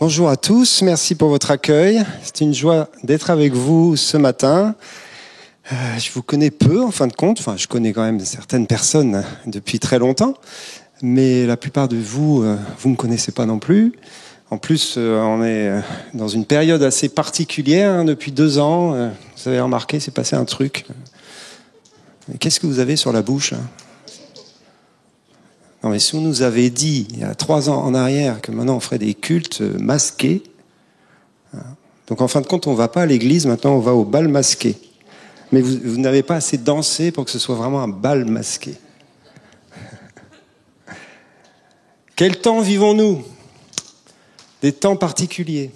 Bonjour à tous, merci pour votre accueil. C'est une joie d'être avec vous ce matin. Euh, je vous connais peu en fin de compte, enfin je connais quand même certaines personnes depuis très longtemps, mais la plupart de vous, euh, vous ne me connaissez pas non plus. En plus, euh, on est dans une période assez particulière hein, depuis deux ans. Vous avez remarqué, c'est passé un truc. Qu'est-ce que vous avez sur la bouche non, mais si on nous avait dit, il y a trois ans en arrière, que maintenant on ferait des cultes masqués, hein. donc en fin de compte, on ne va pas à l'église, maintenant on va au bal masqué. Mais vous, vous n'avez pas assez dansé pour que ce soit vraiment un bal masqué. Quel temps vivons-nous? Des temps particuliers,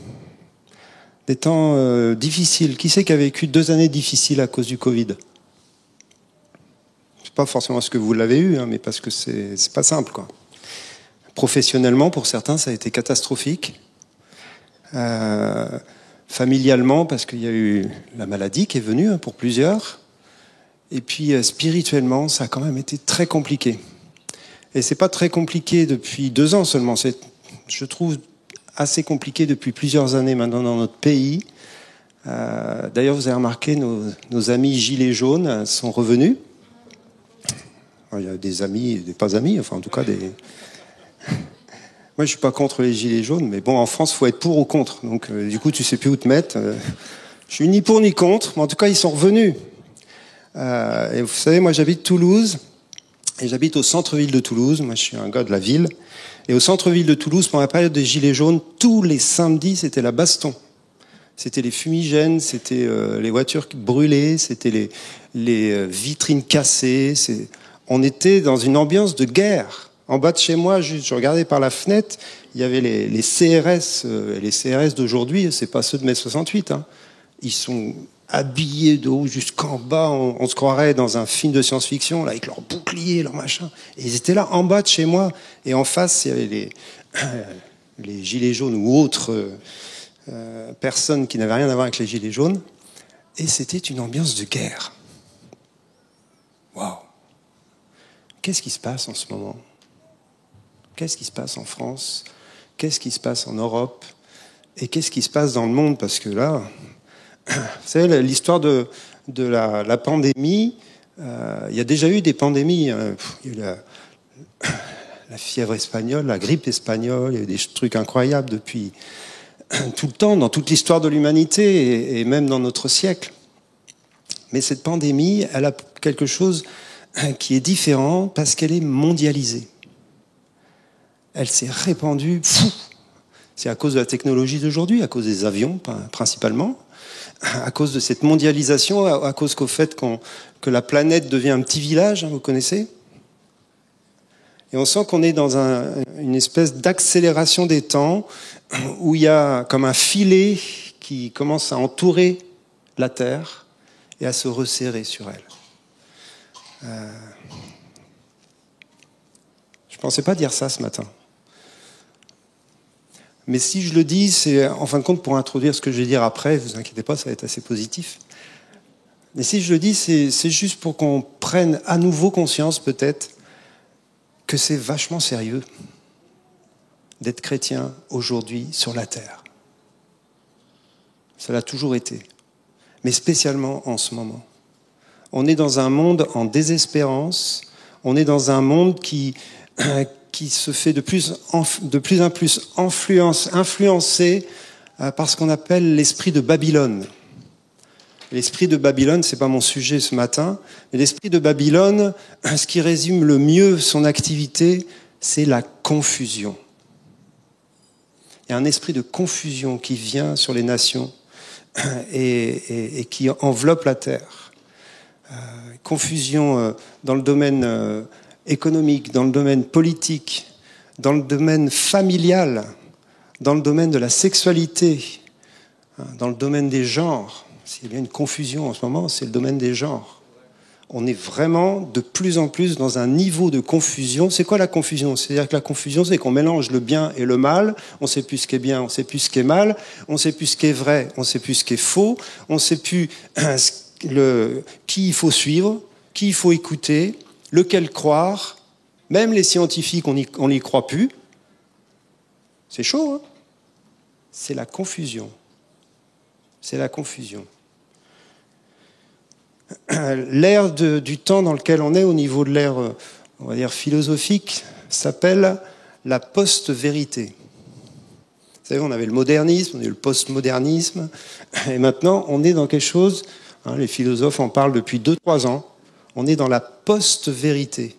des temps euh, difficiles. Qui c'est qui a vécu deux années difficiles à cause du Covid? Pas forcément ce que vous l'avez eu, hein, mais parce que c'est pas simple. Quoi. Professionnellement, pour certains, ça a été catastrophique. Euh, familialement, parce qu'il y a eu la maladie qui est venue hein, pour plusieurs. Et puis euh, spirituellement, ça a quand même été très compliqué. Et c'est pas très compliqué depuis deux ans seulement. C'est, je trouve, assez compliqué depuis plusieurs années maintenant dans notre pays. Euh, d'ailleurs, vous avez remarqué, nos, nos amis gilets jaunes sont revenus. Il y a des amis des pas amis, enfin en tout cas des. Moi, je suis pas contre les gilets jaunes, mais bon, en France, faut être pour ou contre. Donc, euh, du coup, tu sais plus où te mettre. Euh, je suis ni pour ni contre, mais en tout cas, ils sont revenus. Euh, et vous savez, moi, j'habite Toulouse, et j'habite au centre-ville de Toulouse. Moi, je suis un gars de la ville. Et au centre-ville de Toulouse, pendant la période des gilets jaunes, tous les samedis, c'était la baston. C'était les fumigènes, c'était les voitures brûlées, c'était les, les vitrines cassées. C'est on était dans une ambiance de guerre. En bas de chez moi, je regardais par la fenêtre, il y avait les, CRS, euh, les CRS d'aujourd'hui, c'est pas ceux de mai 68. Hein. Ils sont habillés de haut jusqu'en bas, on, se croirait dans un film de science-fiction, là, avec leurs boucliers, leurs machins. Et ils étaient là, en bas de chez moi. Et en face, il y avait les, les gilets jaunes ou autres euh, personnes qui n'avaient rien à voir avec les gilets jaunes. Et c'était une ambiance de guerre. Qu'est-ce qui se passe en ce moment? Qu'est-ce qui se passe en France? Qu'est-ce qui se passe en Europe? Et qu'est-ce qui se passe dans le monde? Parce que là, vous savez, l'histoire de, la, pandémie, euh, il y a déjà eu des pandémies. Hein. Il y a eu la, fièvre espagnole, la grippe espagnole, il y a eu des trucs incroyables depuis tout le temps, dans toute l'histoire de l'humanité et même dans notre siècle. Mais cette pandémie, elle a quelque chose qui est différent parce qu'elle est mondialisée. Elle s'est répandue. C'est à cause de la technologie d'aujourd'hui, à cause des avions principalement, à cause de cette mondialisation, à cause qu'au fait que la planète devient un petit village, hein, vous connaissez Et on sent qu'on est dans une espèce d'accélération des temps où il y a comme un filet qui commence à entourer la Terre et à se resserrer sur elle. Euh, je ne pensais pas dire ça ce matin. Mais si je le dis, c'est en fin de compte pour introduire ce que je vais dire après, ne vous inquiétez pas, ça va être assez positif. Mais si je le dis, c'est juste pour qu'on prenne à nouveau conscience peut-être que c'est vachement sérieux d'être chrétien aujourd'hui sur la terre. Ça l'a toujours été, mais spécialement en ce moment. On est dans un monde en désespérance. On est dans un monde qui, qui se fait de plus en, plus, influencé euh, par ce qu'on appelle l'esprit de Babylone. L'esprit de Babylone, c'est pas mon sujet ce matin, mais l'esprit de Babylone, ce qui résume le mieux son activité, c'est la confusion. Il y a un esprit de confusion qui vient sur les nations et qui enveloppe la terre. Euh, confusion euh, dans le domaine euh, économique, dans le domaine politique, dans le domaine familial, dans le domaine de la sexualité, hein, dans le domaine des genres. S'il y a une confusion en ce moment, c'est le domaine des genres. On est vraiment de plus en plus dans un niveau de confusion. C'est quoi la confusion? C'est-à-dire que la confusion, c'est qu'on mélange le bien et le mal. On ne sait plus ce qui est bien, on ne sait plus ce qui est mal. On ne sait plus ce qui est vrai, on ne sait plus ce qui est faux. On ne sait plus qui il faut suivre, qui il faut écouter, lequel croire. Même les scientifiques, on n'y croit plus. C'est chaud, hein c'est la confusion. C'est la confusion. L'ère du temps dans lequel on est au niveau de l'ère, on va dire, philosophique, s'appelle la post-vérité. Vous savez, on avait le modernisme, on a eu le postmodernisme, et maintenant on est dans quelque chose, hein, les philosophes en parlent depuis 2-3 ans, on est dans la post-vérité.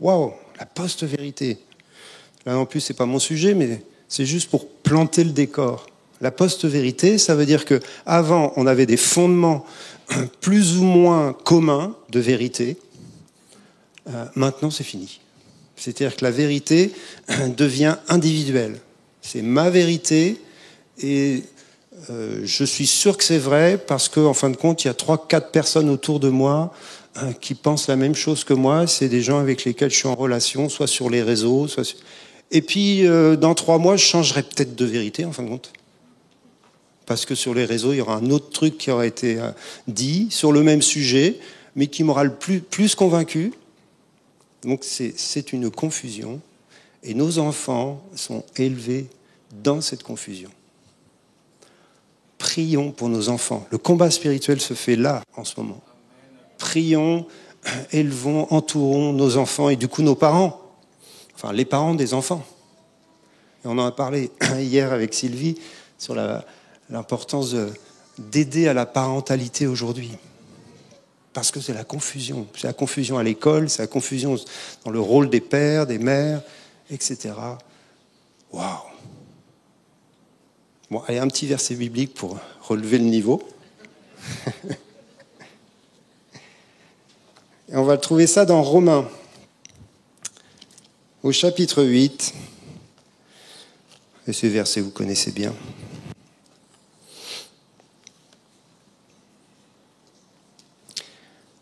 Waouh, la post-vérité. Là non plus, c'est pas mon sujet, mais c'est juste pour planter le décor. La post-vérité, ça veut dire que avant, on avait des fondements plus ou moins communs de vérité. Euh, maintenant, c'est fini. C'est-à-dire que la vérité devient individuelle. C'est ma vérité et euh, je suis sûr que c'est vrai parce qu'en fin de compte, il y a trois, quatre personnes autour de moi euh, qui pensent la même chose que moi. C'est des gens avec lesquels je suis en relation, soit sur les réseaux, soit Et puis, euh, dans trois mois, je changerai peut-être de vérité, en fin de compte. Parce que sur les réseaux, il y aura un autre truc qui aura été dit sur le même sujet, mais qui m'aura le plus, plus convaincu. Donc c'est une confusion. Et nos enfants sont élevés dans cette confusion. Prions pour nos enfants. Le combat spirituel se fait là, en ce moment. Prions, élevons, entourons nos enfants et du coup nos parents. Enfin, les parents des enfants. Et on en a parlé hier avec Sylvie sur l'importance d'aider à la parentalité aujourd'hui. Parce que c'est la confusion. C'est la confusion à l'école, c'est la confusion dans le rôle des pères, des mères, etc. Waouh Bon, allez, un petit verset biblique pour relever le niveau. Et on va trouver ça dans Romains, au chapitre 8. Et ce verset, vous connaissez bien.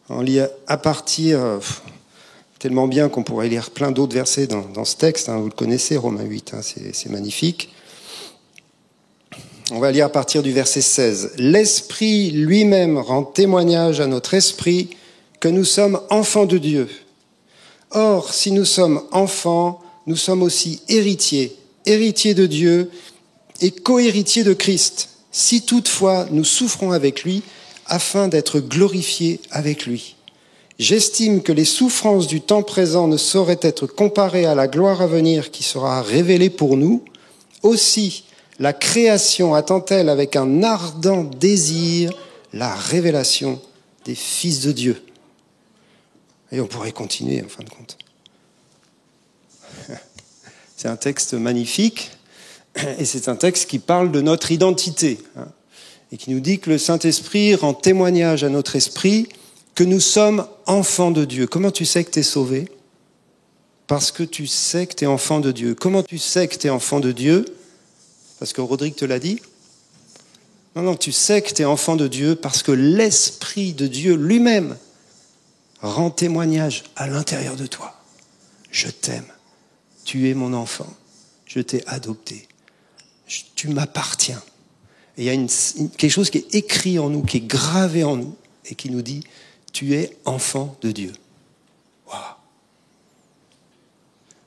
On lit à partir, tellement bien qu'on pourrait lire plein d'autres versets dans, ce texte. Hein. vous le connaissez, Romains 8, hein, c'est magnifique. On va lire à partir du verset 16. L'Esprit lui-même rend témoignage à notre esprit que nous sommes enfants de Dieu. Or, si nous sommes enfants, nous sommes aussi héritiers, héritiers de Dieu et cohéritiers de Christ, si toutefois nous souffrons avec lui, afin d'être glorifiés avec lui. J'estime que les souffrances du temps présent ne sauraient être comparées à la gloire à venir qui sera révélée pour nous. Aussi, la création attend-elle avec un ardent désir la révélation des fils de Dieu? Et on pourrait continuer en fin de compte. C'est un texte magnifique et c'est un texte qui parle de notre identité hein, et qui nous dit que le Saint-Esprit rend témoignage à notre esprit que nous sommes enfants de Dieu. Comment tu sais que tu es sauvé? Parce que tu sais que tu es enfant de Dieu. Comment tu sais que tu es enfant de Dieu? Parce que Rodrigue te l'a dit Non, non, tu sais que tu es enfant de Dieu parce que l'Esprit de Dieu lui-même rend témoignage à l'intérieur de toi. Je t'aime. Tu es mon enfant. Je t'ai adopté. Tu m'appartiens. Et il y a quelque chose qui est écrit en nous, qui est gravé en nous, et qui nous dit, tu es enfant de Dieu.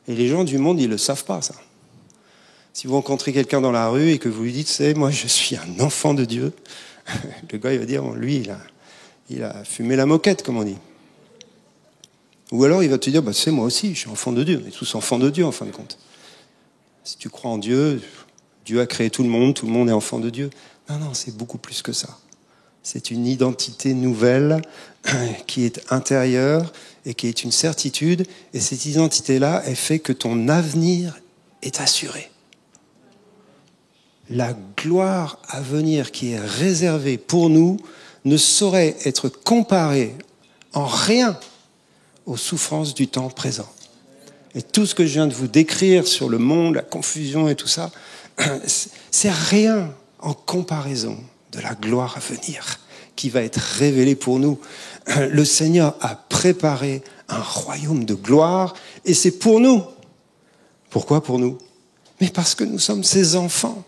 Et les gens du monde, ils ne le savent pas, ça. Si vous rencontrez quelqu'un dans la rue et que vous lui dites, c'est moi, je suis un enfant de Dieu, le gars, il va dire, lui, il a, il a fumé la moquette, comme on dit. Ou alors il va te dire, bah, c'est moi aussi, je suis enfant de Dieu. On est tous enfants de Dieu, en fin de compte. Si tu crois en Dieu, Dieu a créé tout le monde, tout le monde est enfant de Dieu. Non, non, c'est beaucoup plus que ça. C'est une identité nouvelle qui est intérieure et qui est une certitude. Et cette identité-là, elle fait que ton avenir est assuré. La gloire à venir qui est réservée pour nous ne saurait être comparée en rien aux souffrances du temps présent. Et tout ce que je viens de vous décrire sur le monde, la confusion et tout ça, c'est rien en comparaison de la gloire à venir qui va être révélée pour nous. Le Seigneur a préparé un royaume de gloire et c'est pour nous. Pourquoi pour nous? Mais parce que nous sommes ses enfants.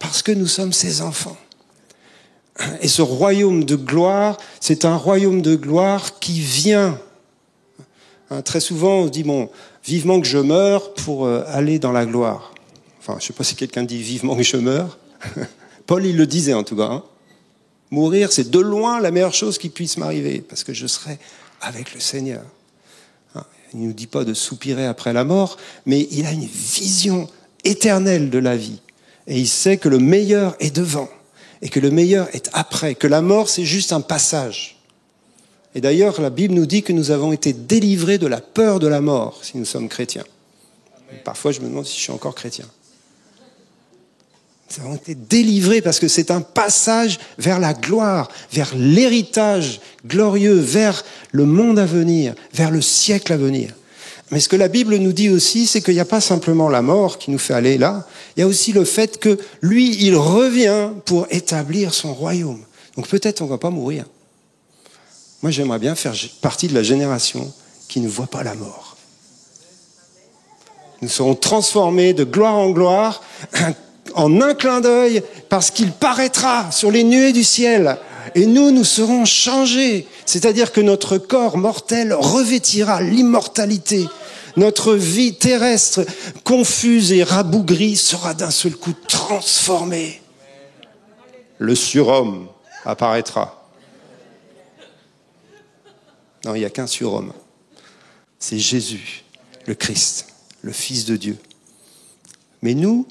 Parce que nous sommes ses enfants. Et ce royaume de gloire, c'est un royaume de gloire qui vient. Hein, très souvent, on dit, bon, vivement que je meure pour euh, aller dans la gloire. Enfin, je ne sais pas si quelqu'un dit vivement que je meurs. Paul, il le disait en tout cas. Hein. Mourir, c'est de loin la meilleure chose qui puisse m'arriver, parce que je serai avec le Seigneur. Hein. Il ne nous dit pas de soupirer après la mort, mais il a une vision éternelle de la vie. Et il sait que le meilleur est devant, et que le meilleur est après, que la mort, c'est juste un passage. Et d'ailleurs, la Bible nous dit que nous avons été délivrés de la peur de la mort si nous sommes chrétiens. Parfois, je me demande si je suis encore chrétien. Nous avons été délivrés parce que c'est un passage vers la gloire, vers l'héritage glorieux, vers le monde à venir, vers le siècle à venir. Mais ce que la Bible nous dit aussi, c'est qu'il n'y a pas simplement la mort qui nous fait aller là, il y a aussi le fait que lui, il revient pour établir son royaume. Donc peut-être on ne va pas mourir. Moi, j'aimerais bien faire partie de la génération qui ne voit pas la mort. Nous serons transformés de gloire en gloire en un clin d'œil parce qu'il paraîtra sur les nuées du ciel. Et nous, nous serons changés. C'est-à-dire que notre corps mortel revêtira l'immortalité. Notre vie terrestre, confuse et rabougrie, sera d'un seul coup transformée. Le surhomme apparaîtra. Non, il n'y a qu'un surhomme. C'est Jésus, le Christ, le Fils de Dieu. Mais nous,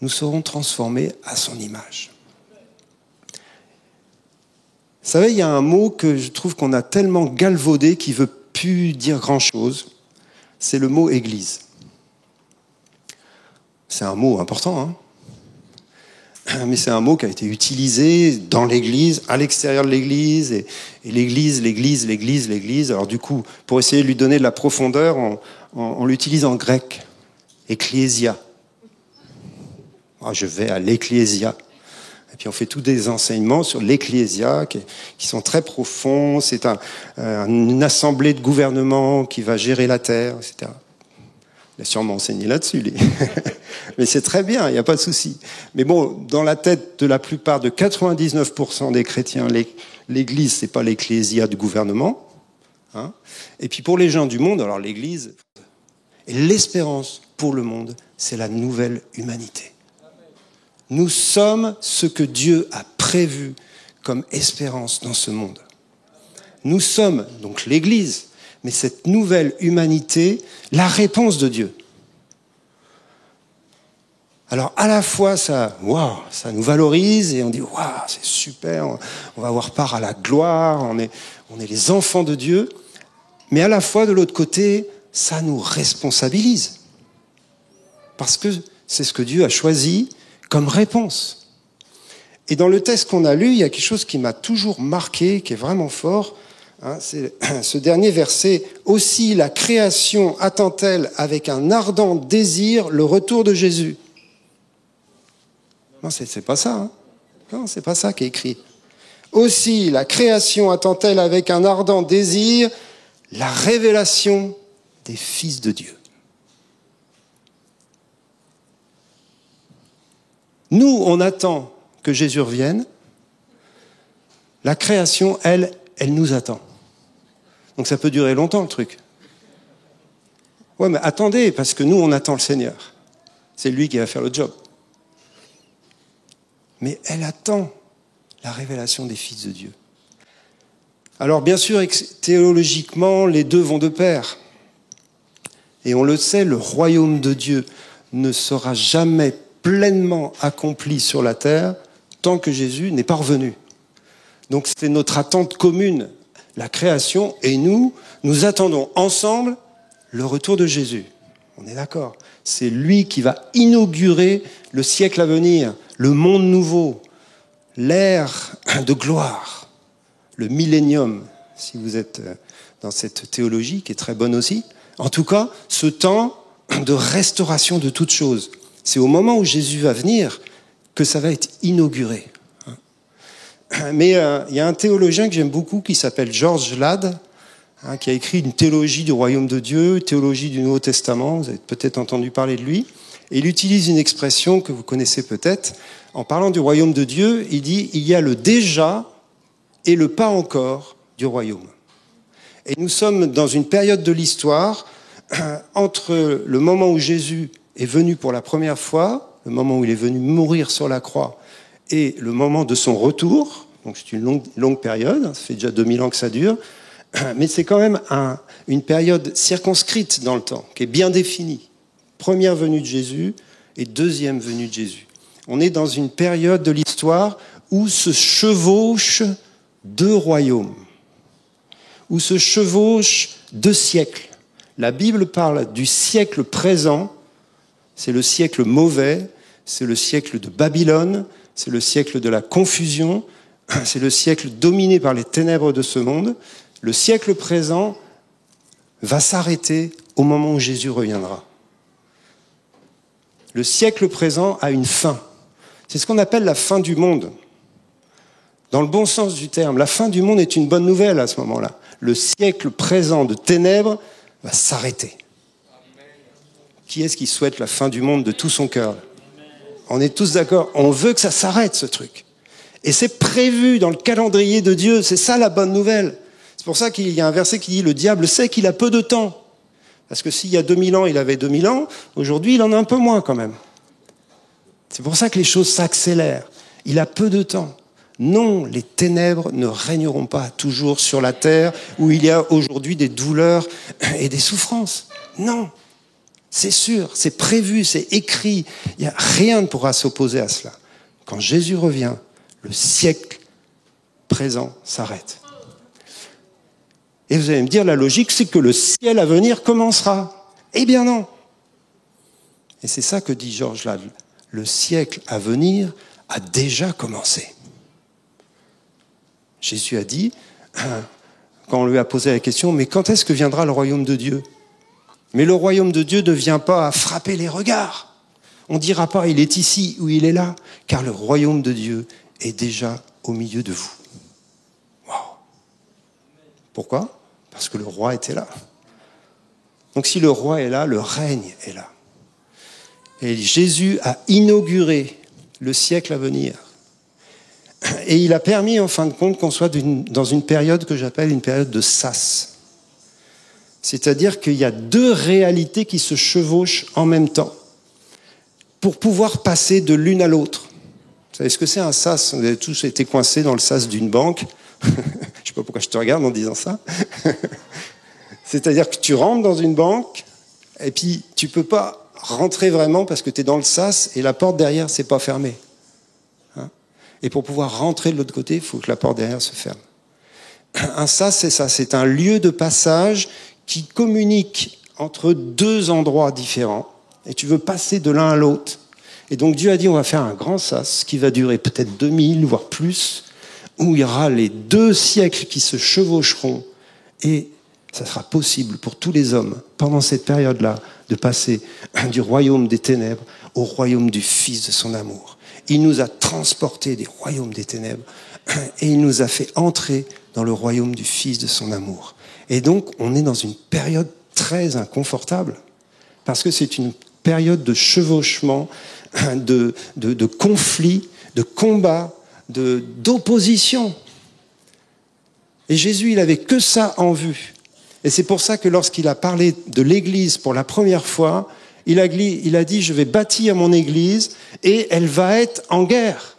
nous serons transformés à son image. Vous savez, il y a un mot que je trouve qu'on a tellement galvaudé qui veut plus dire grand-chose. C'est le mot Église. C'est un mot important, hein mais c'est un mot qui a été utilisé dans l'Église, à l'extérieur de l'Église, et, l'Église, l'Église, l'Église, l'Église. Alors du coup, pour essayer de lui donner de la profondeur, on, l'utilise en grec, ecclésia. Ah, je vais à l'ecclésia. Et puis on fait tous des enseignements sur l'ecclésia qui, sont très profonds. C'est un, une assemblée de gouvernement qui va gérer la terre, etc. Il a sûrement enseigné là-dessus, mais c'est très bien, il n'y a pas de souci. Mais bon, dans la tête de la plupart de 99% des chrétiens, l'Église, c'est pas l'ecclésia du gouvernement. Hein. Et puis pour les gens du monde, alors l'Église, et l'espérance pour le monde, c'est la nouvelle humanité. Nous sommes ce que Dieu a prévu comme espérance dans ce monde. Nous sommes donc l'Église, mais cette nouvelle humanité, la réponse de Dieu. Alors à la fois ça, ça nous valorise et on dit waouh, c'est super, on va avoir part à la gloire, on est les enfants de Dieu, mais à la fois de l'autre côté, ça nous responsabilise parce que c'est ce que Dieu a choisi comme réponse. Et dans le texte qu'on a lu, il y a quelque chose qui m'a toujours marqué, qui est vraiment fort. Hein, c'est ce dernier verset. Aussi la création attend-elle avec un ardent désir le retour de Jésus Non, c'est, pas ça. Hein. non, c'est pas ça qui est écrit. Aussi la création attend-elle avec un ardent désir la révélation des fils de Dieu. Nous, on attend que Jésus revienne. La création, elle, elle nous attend. Donc ça peut durer longtemps le truc. Ouais, mais attendez, parce que nous, on attend le Seigneur. C'est lui qui va faire le job. Mais elle attend la révélation des fils de Dieu. Alors bien sûr, théologiquement, les deux vont de pair. Et on le sait, le royaume de Dieu ne sera jamais pleinement accompli sur la terre tant que Jésus n'est pas revenu. Donc c'est notre attente commune la création et nous, nous attendons ensemble le retour de Jésus. On est d'accord C'est lui qui va inaugurer le siècle à venir, le monde nouveau, l'ère de gloire, le millénium, si vous êtes euh, dans cette théologie qui est très bonne aussi. En tout cas, ce temps de restauration de toutes choses. C'est au moment où Jésus va venir que ça va être inauguré. Mais euh, il y a un théologien que j'aime beaucoup qui s'appelle George Ladd, hein, qui a écrit une théologie du royaume de Dieu, théologie du Nouveau Testament. Vous avez peut-être entendu parler de lui. Et il utilise une expression que vous connaissez peut-être. En parlant du royaume de Dieu, il dit il y a le déjà et le pas encore du royaume. Et nous sommes dans une période de l'histoire entre le moment où Jésus est venu pour la première fois le moment où il est venu mourir sur la croix, et le moment de son retour, donc c'est une longue, période, ça fait déjà 2000 ans que ça dure, mais c'est quand même une période circonscrite dans le temps, qui est bien définie. Première venue de Jésus et deuxième venue de Jésus. On est dans une période de l'histoire où se chevauchent deux royaumes, où se chevauchent deux siècles. La Bible parle du siècle présent, c'est le siècle mauvais, c'est le siècle de Babylone, c'est le siècle de la confusion, c'est le siècle dominé par les ténèbres de ce monde. Le siècle présent va s'arrêter au moment où Jésus reviendra. Le siècle présent a une fin. C'est ce qu'on appelle la fin du monde. Dans le bon sens du terme, la fin du monde est une bonne nouvelle à ce moment-là. Le siècle présent de ténèbres va s'arrêter. Qui est-ce qui souhaite la fin du monde de tout son cœur? On est tous d'accord, on veut que ça s'arrête ce truc. Et c'est prévu dans le calendrier de Dieu, c'est ça la bonne nouvelle. C'est pour ça qu'il y a un verset qui dit, le diable sait qu'il a peu de temps. Parce que s'il y a 2000 ans, il avait 2000 ans, aujourd'hui, il en a un peu moins quand même. C'est pour ça que les choses s'accélèrent. Il a peu de temps. Non, les ténèbres ne régneront pas toujours sur la terre où il y a aujourd'hui des douleurs et des souffrances. Non, c'est sûr, c'est prévu, c'est écrit. Il n'y a rien ne pourra s'opposer à cela. Quand Jésus revient, le siècle présent s'arrête. Et vous allez me dire, la logique, c'est que le ciel à venir commencera. Eh bien non. Et c'est ça que dit Georges Lade. Le siècle à venir a déjà commencé. Jésus a dit, quand on lui a posé la question, mais quand est-ce que viendra le royaume de Dieu? Mais le royaume de Dieu ne vient pas à frapper les regards. On ne dira pas, il est ici ou il est là, car le royaume de Dieu est déjà au milieu de vous. Pourquoi? Parce que le roi était là. Donc si le roi est là, le règne est là. Et Jésus a inauguré le siècle à venir. Et il a permis, en fin de compte, qu'on soit dans une période que j'appelle une période de sas. C'est-à-dire qu'il y a deux réalités qui se chevauchent en même temps pour pouvoir passer de l'une à l'autre. Vous savez ce que c'est un sas? Vous avez tous été coincés dans le sas d'une banque. je ne sais pas pourquoi je te regarde en disant ça. C'est-à-dire que tu rentres dans une banque et puis tu peux pas rentrer vraiment parce que tu es dans le sas et la porte derrière c'est pas fermée. Hein? Et pour pouvoir rentrer de l'autre côté, il faut que la porte derrière se ferme. Un sas, c'est ça, c'est un lieu de passage qui communique entre deux endroits différents et tu veux passer de l'un à l'autre. Et donc Dieu a dit, on va faire un grand sas qui va durer peut-être 2000, voire plus, où il y aura les deux siècles qui se chevaucheront. Et ça sera possible pour tous les hommes, pendant cette période-là, de passer du royaume des ténèbres au royaume du Fils de son amour. Il nous a transportés des royaumes des ténèbres et il nous a fait entrer dans le royaume du Fils de son amour. Et donc, on est dans une période très inconfortable, parce que c'est une période de chevauchement de, de, de conflits, de combats, d'opposition. Et Jésus, il avait que ça en vue. Et c'est pour ça que lorsqu'il a parlé de l'Église pour la première fois, il a dit, je vais bâtir mon Église et elle va être en guerre.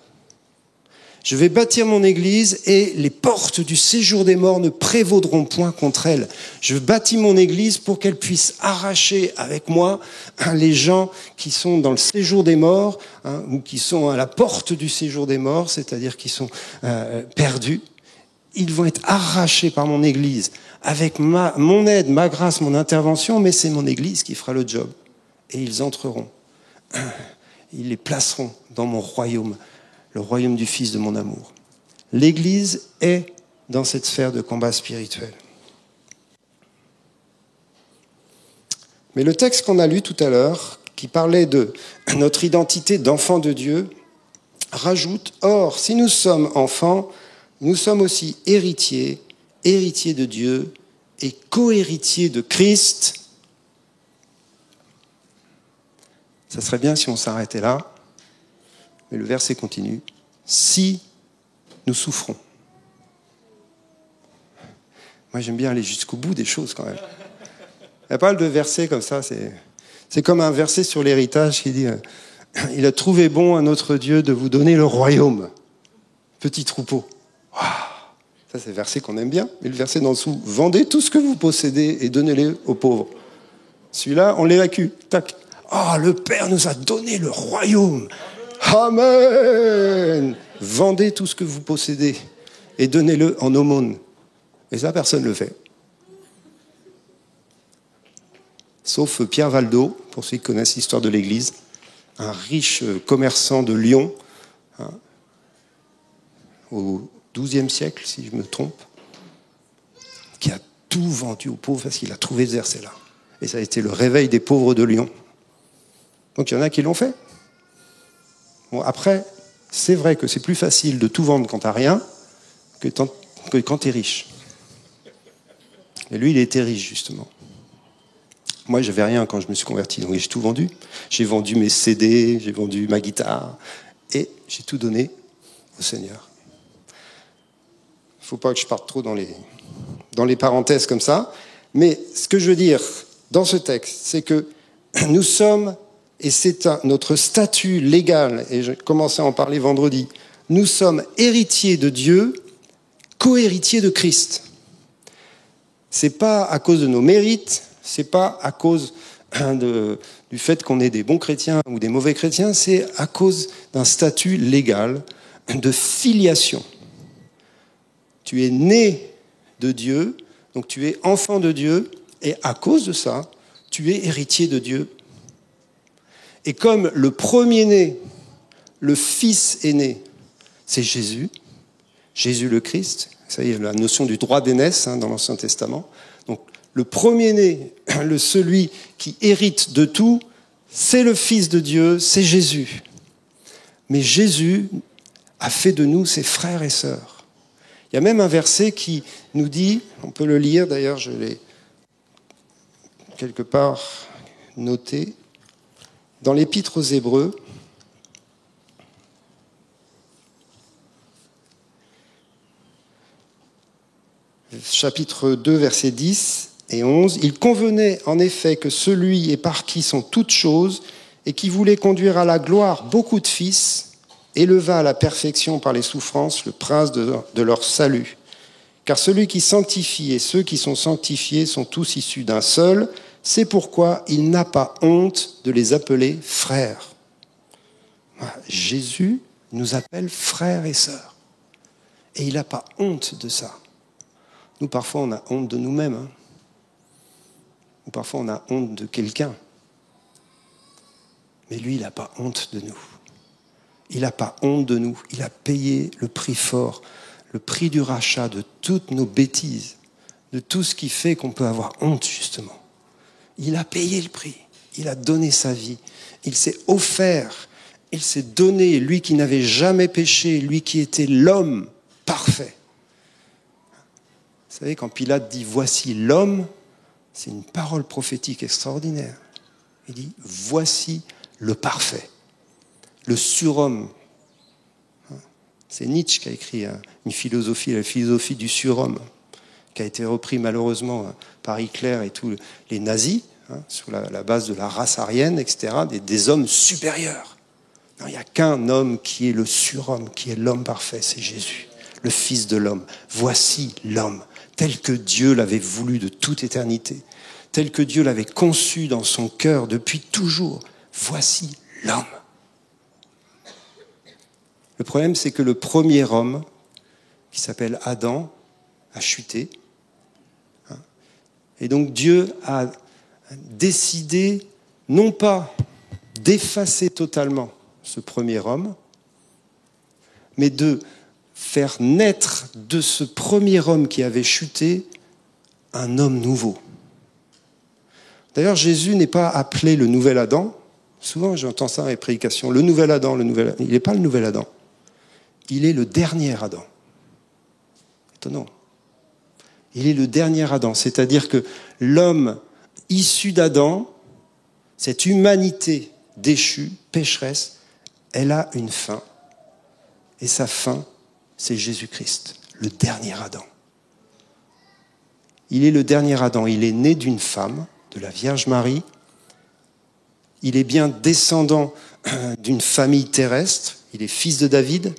Je vais bâtir mon église et les portes du séjour des morts ne prévaudront point contre elle. Je bâtis mon église pour qu'elle puisse arracher avec moi hein, les gens qui sont dans le séjour des morts hein, ou qui sont à la porte du séjour des morts, c'est-à-dire qui sont euh, perdus. Ils vont être arrachés par mon église avec mon aide, ma grâce, mon intervention, mais c'est mon église qui fera le job. Et ils entreront. Ils les placeront dans mon royaume le royaume du Fils de mon amour. L'Église est dans cette sphère de combat spirituel. Mais le texte qu'on a lu tout à l'heure, qui parlait de notre identité d'enfant de Dieu, rajoute, Or, si nous sommes enfants, nous sommes aussi héritiers, héritiers de Dieu et co-héritiers de Christ. Ça serait bien si on s'arrêtait là. Mais le verset continue. Si nous souffrons. Moi, j'aime bien aller jusqu'au bout des choses quand même. Il n'y a pas de verset comme ça. C'est, c'est comme un verset sur l'héritage qui dit euh, il a trouvé bon à notre Dieu de vous donner le royaume. Petit troupeau. Ça, c'est le verset qu'on aime bien. Mais le verset d'en dessous, vendez tout ce que vous possédez et donnez-le aux pauvres. Celui-là, on l'évacue. Tac. Ah, le Père nous a donné le royaume. Amen. Vendez tout ce que vous possédez et donnez-le en aumône. Et ça, personne ne le fait. Sauf Pierre Valdo, pour ceux qui connaissent l'histoire de l'Église, un riche commerçant de Lyon, hein, au XIIe siècle, si je me trompe, qui a tout vendu aux pauvres parce qu'il a trouvé verset-là. Et ça a été le réveil des pauvres de Lyon. Donc il y en a qui l'ont fait. Bon, après, c'est vrai que c'est plus facile de tout vendre quand t'as rien que, que quand t'es riche. Et lui, il était riche, justement. Moi, j'avais rien quand je me suis converti, donc j'ai tout vendu. J'ai vendu mes CD, j'ai vendu ma guitare, et j'ai tout donné au Seigneur. Il ne faut pas que je parte trop dans les, dans les parenthèses comme ça. Mais ce que je veux dire dans ce texte, c'est que nous sommes, et c'est notre statut légal, et j'ai commencé à en parler vendredi, nous sommes héritiers de Dieu, co-héritiers de Christ. C'est pas à cause de nos mérites, c'est pas à cause de, du fait qu'on est des bons chrétiens ou des mauvais chrétiens, c'est à cause d'un statut légal de filiation. Tu es né de Dieu, donc tu es enfant de Dieu, et à cause de ça, tu es héritier de Dieu. Et comme le premier-né, le fils aîné, c'est Jésus, Jésus le Christ, ça y est, la notion du droit d'aînesse hein, dans l'Ancien Testament. Donc le premier-né, le celui qui hérite de tout, c'est le Fils de Dieu, c'est Jésus. Mais Jésus a fait de nous ses frères et sœurs. Il y a même un verset qui nous dit, on peut le lire d'ailleurs, je l'ai quelque part noté, dans l'Épître aux Hébreux, chapitre 2, versets 10 et 11, il convenait en effet que celui et par qui sont toutes choses et qui voulait conduire à la gloire beaucoup de fils, éleva à la perfection par les souffrances le prince de, leur salut. Car celui qui sanctifie et ceux qui sont sanctifiés sont tous issus d'un seul, c'est pourquoi il n'a pas honte de les appeler frères. Jésus nous appelle frères et sœurs. Et il n'a pas honte de ça. Nous, parfois, on a honte de nous-mêmes. Hein. Ou parfois, on a honte de quelqu'un. Mais lui, il n'a pas honte de nous. Il n'a pas honte de nous. Il a payé le prix fort, le prix du rachat de toutes nos bêtises, de tout ce qui fait qu'on peut avoir honte, justement. Il a payé le prix. Il a donné sa vie. Il s'est offert. Il s'est donné, lui qui n'avait jamais péché, lui qui était l'homme parfait. Vous savez, quand Pilate dit Voici l'homme, c'est une parole prophétique extraordinaire. Il dit Voici le parfait le surhomme. C'est Nietzsche qui a écrit hein, une philosophie, la philosophie du surhomme, qui a été repris malheureusement par Hitler et tous les nazis, hein, sur la, base de la race aryenne, etc., des, hommes supérieurs. il n'y a qu'un homme qui est le surhomme, qui est l'homme parfait, c'est Jésus, le Fils de l'homme. Voici l'homme, tel que Dieu l'avait voulu de toute éternité, tel que Dieu l'avait conçu dans son cœur depuis toujours. Voici l'homme. Le problème, c'est que le premier homme, qui s'appelle Adam, a chuté. Et donc Dieu a décidé non pas d'effacer totalement ce premier homme, mais de faire naître de ce premier homme qui avait chuté un homme nouveau. D'ailleurs, Jésus n'est pas appelé le nouvel Adam. Souvent, j'entends ça dans les prédications. Le nouvel Adam, le nouvel Il n'est pas le nouvel Adam il est le dernier Adam. Étonnant. Il est le dernier Adam, c'est-à-dire que l'homme issu d'Adam, cette humanité déchue, pécheresse, elle a une fin. Et sa fin, c'est Jésus-Christ, le dernier Adam. Il est le dernier Adam, il est né d'une femme, de la Vierge Marie. Il est bien descendant d'une famille terrestre, il est fils de David.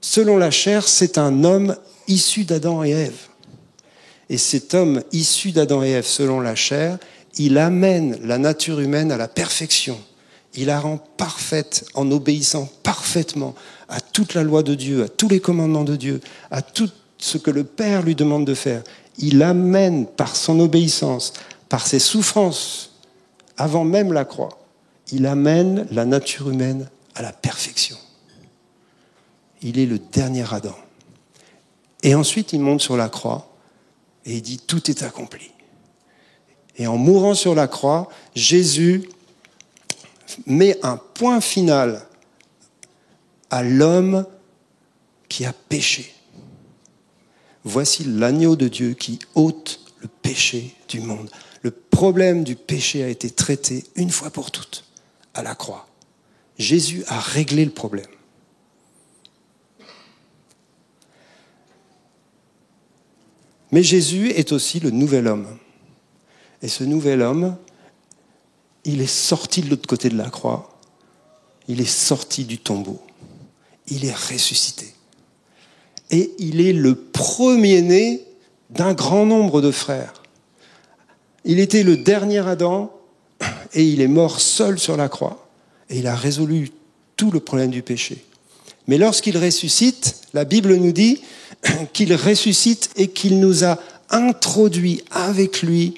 Selon la chair, c'est un homme issu d'Adam et Ève. Et cet homme issu d'Adam et Ève, selon la chair, il amène la nature humaine à la perfection. Il la rend parfaite en obéissant parfaitement à toute la loi de Dieu, à tous les commandements de Dieu, à tout ce que le Père lui demande de faire. Il amène par son obéissance, par ses souffrances, avant même la croix, il amène la nature humaine à la perfection. Il est le dernier Adam. Et ensuite, il monte sur la croix et il dit, tout est accompli. Et en mourant sur la croix, Jésus met un point final à l'homme qui a péché. Voici l'agneau de Dieu qui ôte le péché du monde. Le problème du péché a été traité une fois pour toutes à la croix. Jésus a réglé le problème. Mais Jésus est aussi le nouvel homme. Et ce nouvel homme, il est sorti de l'autre côté de la croix, il est sorti du tombeau, il est ressuscité. Et il est le premier-né d'un grand nombre de frères. Il était le dernier Adam et il est mort seul sur la croix et il a résolu tout le problème du péché. Mais lorsqu'il ressuscite, la Bible nous dit qu'il ressuscite et qu'il nous a introduit avec lui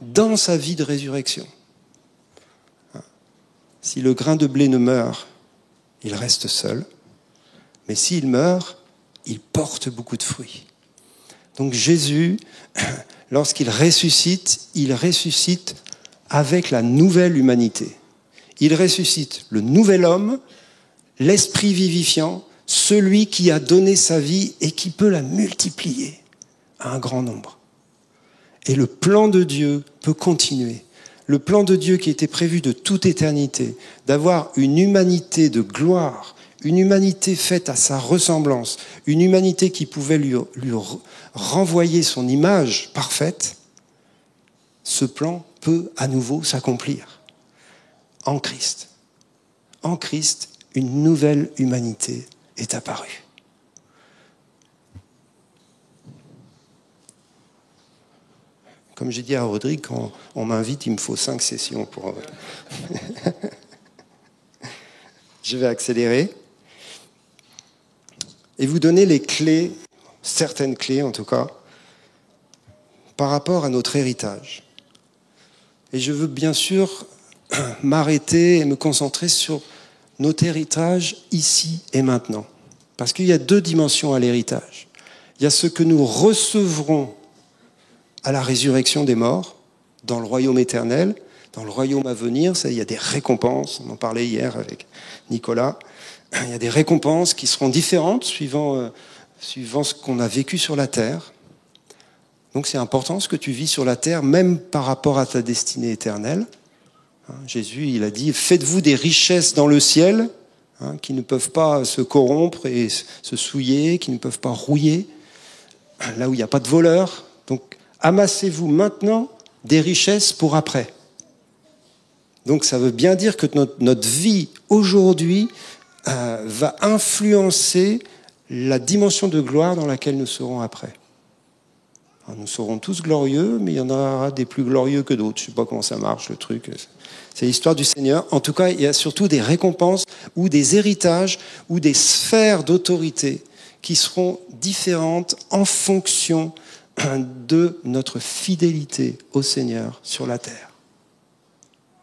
dans sa vie de résurrection. Si le grain de blé ne meurt, il reste seul, mais s'il meurt, il porte beaucoup de fruits. Donc Jésus, lorsqu'il ressuscite, il ressuscite avec la nouvelle humanité. Il ressuscite le nouvel homme, l'esprit vivifiant, celui qui a donné sa vie et qui peut la multiplier à un grand nombre. Et le plan de Dieu peut continuer. Le plan de Dieu qui était prévu de toute éternité, d'avoir une humanité de gloire, une humanité faite à sa ressemblance, une humanité qui pouvait lui, renvoyer son image parfaite, ce plan peut à nouveau s'accomplir en Christ. En Christ, une nouvelle humanité est apparue. Comme j'ai dit à Rodrigue, quand on m'invite, il me faut cinq sessions pour. Je vais accélérer et vous donner les clés, certaines clés en tout cas, par rapport à notre héritage. Et je veux bien sûr m'arrêter et me concentrer sur notre héritage ici et maintenant. Parce qu'il y a deux dimensions à l'héritage. Il y a ce que nous recevrons à la résurrection des morts, dans le royaume éternel, dans le royaume à venir. Ça, il y a des récompenses, on en parlait hier avec Nicolas. Il y a des récompenses qui seront différentes suivant, euh, suivant ce qu'on a vécu sur la terre. Donc c'est important ce que tu vis sur la terre, même par rapport à ta destinée éternelle. Hein, Jésus, il a dit, faites-vous des richesses dans le ciel, hein, qui ne peuvent pas se corrompre et se souiller, qui ne peuvent pas rouiller, là où il n'y a pas de voleurs. Donc amassez-vous maintenant des richesses pour après. Donc ça veut bien dire que notre, vie aujourd'hui euh, va influencer la dimension de gloire dans laquelle nous serons après. nous serons tous glorieux, mais il y en aura des plus glorieux que d'autres. Je ne sais pas comment ça marche le truc. C'est l'histoire du Seigneur. En tout cas, il y a surtout des récompenses ou des héritages ou des sphères d'autorité qui seront différentes en fonction de notre fidélité au Seigneur sur la terre.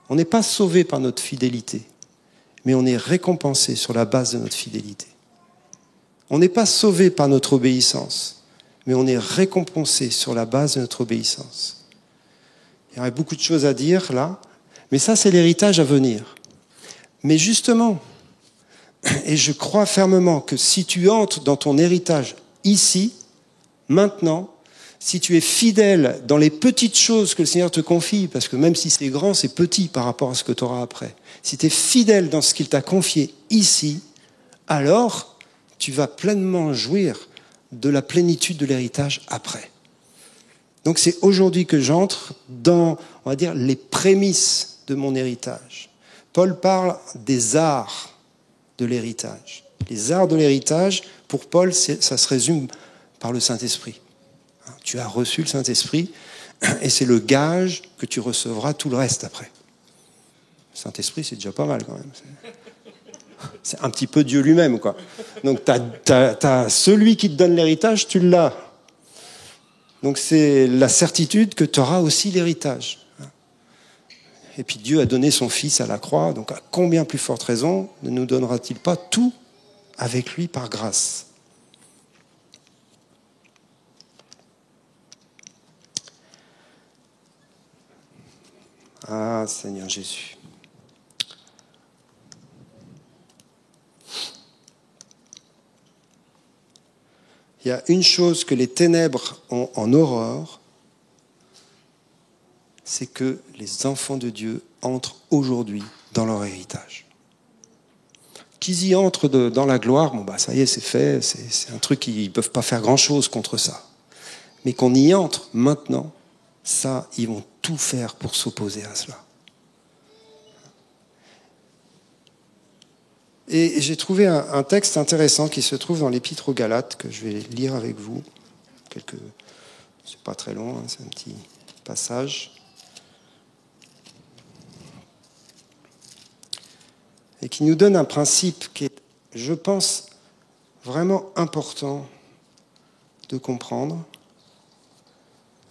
On n'est pas sauvé par notre fidélité, mais on est récompensé sur la base de notre fidélité. On n'est pas sauvé par notre obéissance, mais on est récompensé sur la base de notre obéissance. Il y aurait beaucoup de choses à dire là, mais ça, c'est l'héritage à venir. Mais justement, et je crois fermement que si tu entres dans ton héritage ici, maintenant, si tu es fidèle dans les petites choses que le Seigneur te confie, parce que même si c'est grand, c'est petit par rapport à ce que tu auras après, si tu es fidèle dans ce qu'il t'a confié ici, alors tu vas pleinement jouir de la plénitude de l'héritage après. Donc c'est aujourd'hui que j'entre dans, on va dire, les prémices de mon héritage. Paul parle des arts de l'héritage. Les arts de l'héritage, pour Paul, ça se résume par le Saint-Esprit. Tu as reçu le Saint-Esprit et c'est le gage que tu recevras tout le reste après. Saint-Esprit, c'est déjà pas mal quand même. C'est un petit peu Dieu lui-même, quoi. Donc, celui qui te donne l'héritage, tu l'as. Donc, c'est la certitude que tu auras aussi l'héritage. Et puis, Dieu a donné son Fils à la croix, donc à combien plus forte raison ne nous donnera-t-il pas tout avec lui par grâce? Ah, Seigneur Jésus. Il y a une chose que les ténèbres ont en horreur, c'est que les enfants de Dieu entrent aujourd'hui dans leur héritage. Qu'ils y entrent dans la gloire, bon bah ça y est, c'est fait, c'est un truc qu'ils ne peuvent pas faire grand-chose contre ça. Mais qu'on y entre maintenant, ça, ils vont tout faire pour s'opposer à cela. Et j'ai trouvé un, texte intéressant qui se trouve dans l'Épître aux Galates, que je vais lire avec vous. Quelques, c'est pas très long, hein, c'est un petit passage. Et qui nous donne un principe qui est, je pense, vraiment important de comprendre.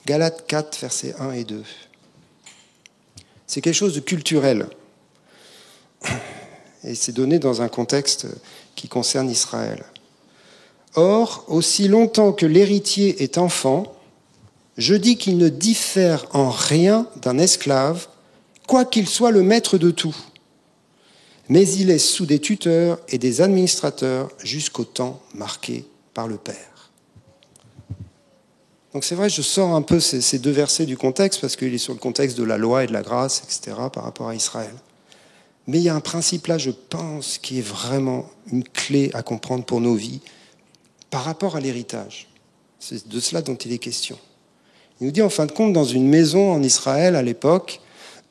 Galates 4, versets 1 et 2. C'est quelque chose de culturel et c'est donné dans un contexte qui concerne Israël. Or, aussi longtemps que l'héritier est enfant, je dis qu'il ne diffère en rien d'un esclave, quoiqu'il soit le maître de tout. Mais il est sous des tuteurs et des administrateurs jusqu'au temps marqué par le Père. Donc c'est vrai, je sors un peu ces deux versets du contexte parce qu'il est sur le contexte de la loi et de la grâce, etc., par rapport à Israël. Mais il y a un principe là, je pense, qui est vraiment une clé à comprendre pour nos vies par rapport à l'héritage. C'est de cela dont il est question. Il nous dit en fin de compte, dans une maison en Israël à l'époque,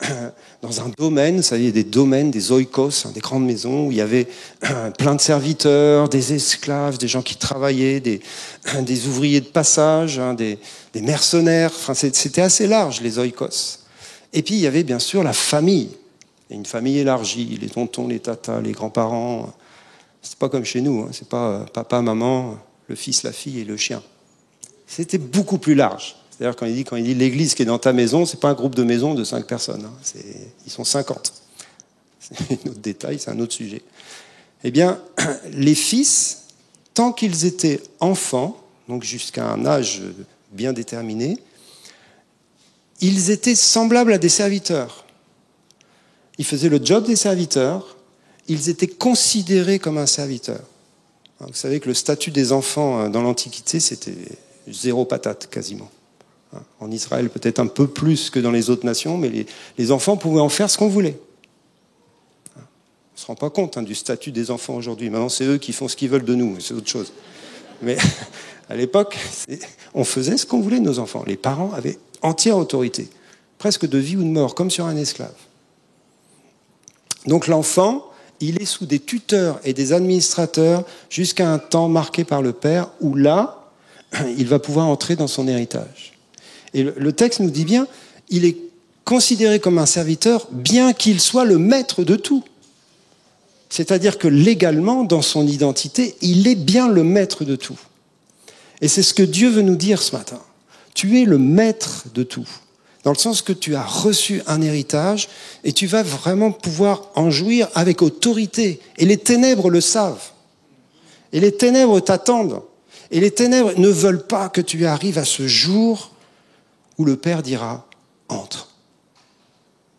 dans un domaine, vous savez, des domaines, des oikos, hein, des grandes maisons où il y avait plein de serviteurs, des esclaves, des gens qui travaillaient, des, ouvriers de passage, hein, des, des mercenaires. Enfin, c'était assez large, les oikos. Et puis, il y avait bien sûr la famille une famille élargie, les tontons, les tatas, les grands-parents. C'est pas comme chez nous, hein. c'est pas euh, papa, maman, le fils, la fille et le chien. C'était beaucoup plus large. C'est-à-dire quand il dit l'église qui est dans ta maison, c'est pas un groupe de maisons de cinq personnes. Hein. ils sont 50. C'est un autre détail, c'est un autre sujet. Eh bien, les fils, tant qu'ils étaient enfants, donc jusqu'à un âge bien déterminé, ils étaient semblables à des serviteurs. Ils faisaient le job des serviteurs, ils étaient considérés comme un serviteur. Vous savez que le statut des enfants euh, dans l'Antiquité, c'était zéro patate quasiment. Hein, en Israël, peut-être un peu plus que dans les autres nations, mais les, enfants pouvaient en faire ce qu'on voulait. On ne se rend pas compte hein, du statut des enfants aujourd'hui. Maintenant, c'est eux qui font ce qu'ils veulent de nous, c'est autre chose. Mais à l'époque, on faisait ce qu'on voulait de nos enfants. Les parents avaient entière autorité, presque de vie ou de mort, comme sur un esclave. Donc l'enfant, il est sous des tuteurs et des administrateurs jusqu'à un temps marqué par le Père où là, il va pouvoir entrer dans son héritage. Et le texte nous dit bien, il est considéré comme un serviteur bien qu'il soit le maître de tout. C'est-à-dire que légalement, dans son identité, il est bien le maître de tout. Et c'est ce que Dieu veut nous dire ce matin. Tu es le maître de tout dans le sens que tu as reçu un héritage et tu vas vraiment pouvoir en jouir avec autorité. Et les ténèbres le savent. Et les ténèbres t'attendent. Et les ténèbres ne veulent pas que tu arrives à ce jour où le Père dira, entre.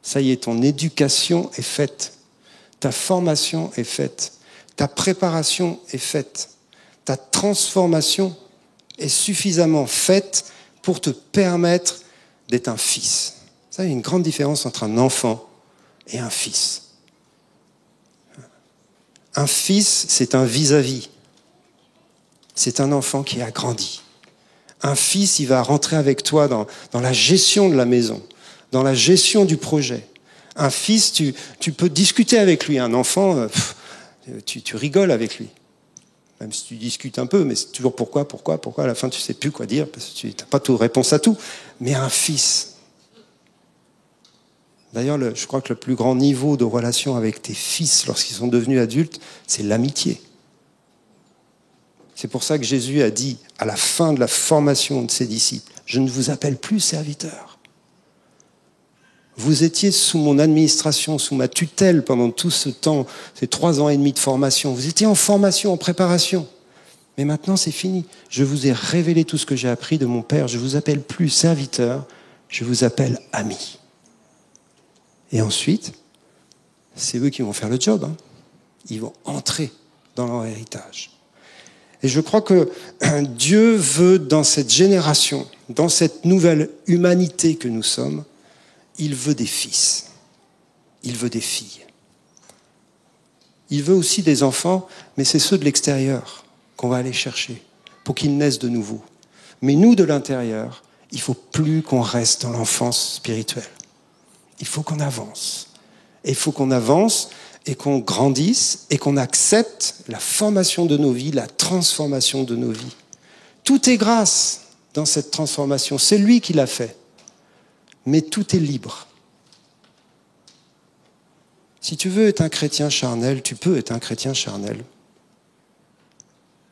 Ça y est, ton éducation est faite. Ta formation est faite. Ta préparation est faite. Ta transformation est suffisamment faite pour te permettre d'être un fils. Ça, il y a une grande différence entre un enfant et un fils. Un fils, c'est un vis-à-vis. C'est un enfant qui a grandi. Un fils, il va rentrer avec toi dans, la gestion de la maison, dans la gestion du projet. Un fils, tu, peux discuter avec lui. Un enfant, euh, tu, tu rigoles avec lui. Même si tu discutes un peu, mais c'est toujours pourquoi, pourquoi, pourquoi. À la fin, tu sais plus quoi dire parce que tu n'as pas de réponse à tout. Mais un fils. D'ailleurs, je crois que le plus grand niveau de relation avec tes fils lorsqu'ils sont devenus adultes, c'est l'amitié. C'est pour ça que Jésus a dit à la fin de la formation de ses disciples, je ne vous appelle plus serviteur. Vous étiez sous mon administration, sous ma tutelle pendant tout ce temps, ces trois ans et demi de formation. Vous étiez en formation, en préparation. Mais maintenant, c'est fini. Je vous ai révélé tout ce que j'ai appris de mon Père. Je vous appelle plus serviteur, je vous appelle ami. Et ensuite, c'est eux qui vont faire le job. Hein. Ils vont entrer dans leur héritage. Et je crois que Dieu veut, dans cette génération, dans cette nouvelle humanité que nous sommes, il veut des fils. Il veut des filles. Il veut aussi des enfants, mais c'est ceux de l'extérieur qu'on va aller chercher pour qu'ils naissent de nouveau. Mais nous, de l'intérieur, il faut plus qu'on reste dans l'enfance spirituelle. Il faut qu'on avance. Et il faut qu'on avance et qu'on grandisse et qu'on accepte la formation de nos vies, la transformation de nos vies. Tout est grâce dans cette transformation. C'est lui qui l'a fait. Mais tout est libre. Si tu veux être un chrétien charnel, tu peux être un chrétien charnel.